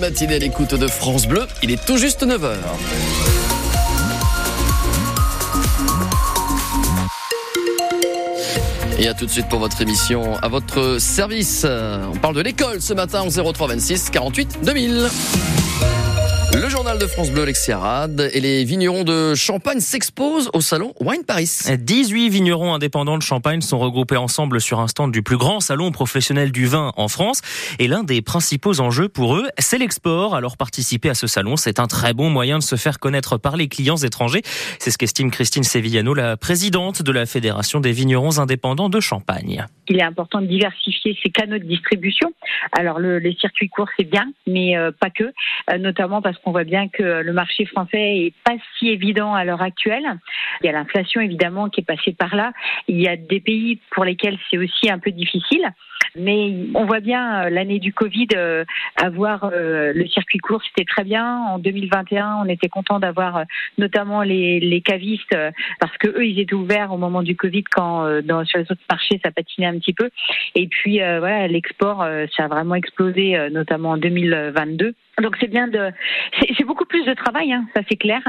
matinée à l'écoute de France Bleu. Il est tout juste 9h. Et à tout de suite pour votre émission à votre service. On parle de l'école ce matin au 03 26 48 2000. Le journal de France Bleu, Alexis Arad, et les vignerons de Champagne s'exposent au salon Wine Paris. 18 vignerons indépendants de Champagne sont regroupés ensemble sur un stand du plus grand salon professionnel du vin en France. Et l'un des principaux enjeux pour eux, c'est l'export. Alors participer à ce salon, c'est un très bon moyen de se faire connaître par les clients étrangers. C'est ce qu'estime Christine Sevillano, la présidente de la Fédération des vignerons indépendants de Champagne. Il est important de diversifier ses canaux de distribution. Alors le, les circuits courts, c'est bien, mais euh, pas que, euh, notamment parce qu'on voit bien que le marché français est pas si évident à l'heure actuelle. Il y a l'inflation évidemment qui est passée par là. Il y a des pays pour lesquels c'est aussi un peu difficile. Mais on voit bien euh, l'année du Covid euh, avoir euh, le circuit court, c'était très bien. En 2021, on était content d'avoir notamment les, les cavistes parce que eux, ils étaient ouverts au moment du Covid quand dans, sur les autres marchés ça patinait un petit peu. Et puis voilà, l'export, ça a vraiment explosé, notamment en 2022. Donc c'est bien de, c'est beaucoup plus de travail, hein, ça c'est clair,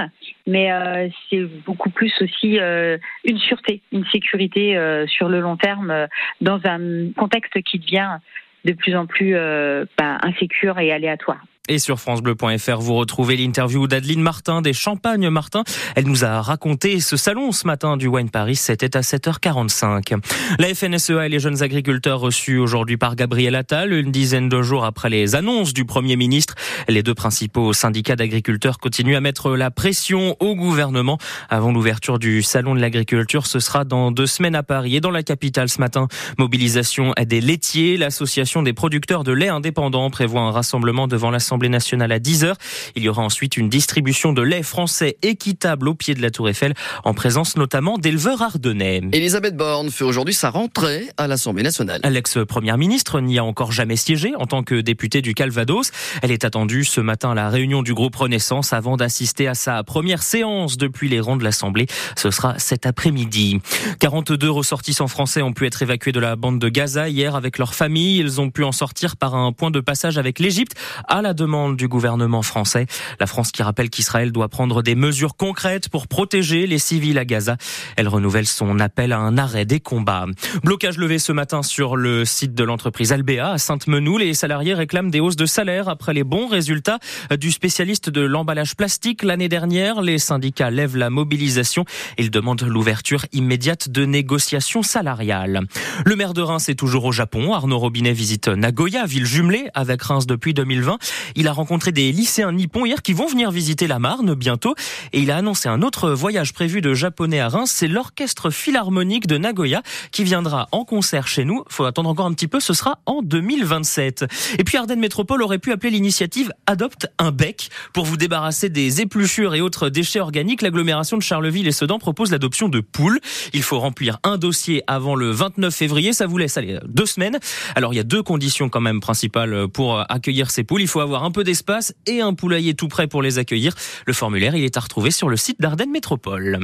mais euh, c'est beaucoup plus aussi euh, une sûreté, une sécurité euh, sur le long terme dans un contexte qui devient de plus en plus bah, insécure et aléatoire. Et sur francebleu.fr, vous retrouvez l'interview d'Adeline Martin des Champagnes Martin. Elle nous a raconté ce salon ce matin du Wine Paris. C'était à 7h45. La FNSEA et les jeunes agriculteurs reçus aujourd'hui par Gabriel Attal, une dizaine de jours après les annonces du Premier ministre. Les deux principaux syndicats d'agriculteurs continuent à mettre la pression au gouvernement avant l'ouverture du salon de l'agriculture. Ce sera dans deux semaines à Paris et dans la capitale ce matin. Mobilisation des laitiers. L'association des producteurs de lait indépendants prévoit un rassemblement devant la l'Assemblée nationale à 10h. Il y aura ensuite une distribution de lait français équitable au pied de la Tour Eiffel, en présence notamment d'éleveurs ardennais. Elisabeth Borne fait aujourd'hui sa rentrée à l'Assemblée nationale. L'ex-première ministre n'y a encore jamais siégé en tant que députée du Calvados. Elle est attendue ce matin à la réunion du groupe Renaissance avant d'assister à sa première séance depuis les rangs de l'Assemblée. Ce sera cet après-midi. 42 ressortissants français ont pu être évacués de la bande de Gaza hier avec leur famille. Ils ont pu en sortir par un point de passage avec l'Égypte à la demande du gouvernement français. La France qui rappelle qu'Israël doit prendre des mesures concrètes pour protéger les civils à Gaza. Elle renouvelle son appel à un arrêt des combats. Blocage levé ce matin sur le site de l'entreprise Albéa à Sainte-Menou. Les salariés réclament des hausses de salaire après les bons résultats du spécialiste de l'emballage plastique l'année dernière. Les syndicats lèvent la mobilisation. Ils demandent l'ouverture immédiate de négociations salariales. Le maire de Reims est toujours au Japon. Arnaud Robinet visite Nagoya, ville jumelée avec Reims depuis 2020. Il a rencontré des lycéens nippons hier qui vont venir visiter la Marne bientôt et il a annoncé un autre voyage prévu de japonais à Reims. C'est l'orchestre philharmonique de Nagoya qui viendra en concert chez nous. Faut attendre encore un petit peu. Ce sera en 2027. Et puis Ardennes Métropole aurait pu appeler l'initiative Adopte un bec pour vous débarrasser des épluchures et autres déchets organiques. L'agglomération de Charleville et Sedan propose l'adoption de poules. Il faut remplir un dossier avant le 29 février. Ça vous laisse aller deux semaines. Alors il y a deux conditions quand même principales pour accueillir ces poules. Il faut un peu d'espace et un poulailler tout prêt pour les accueillir. Le formulaire, est à retrouver sur le site d'Ardennes Métropole.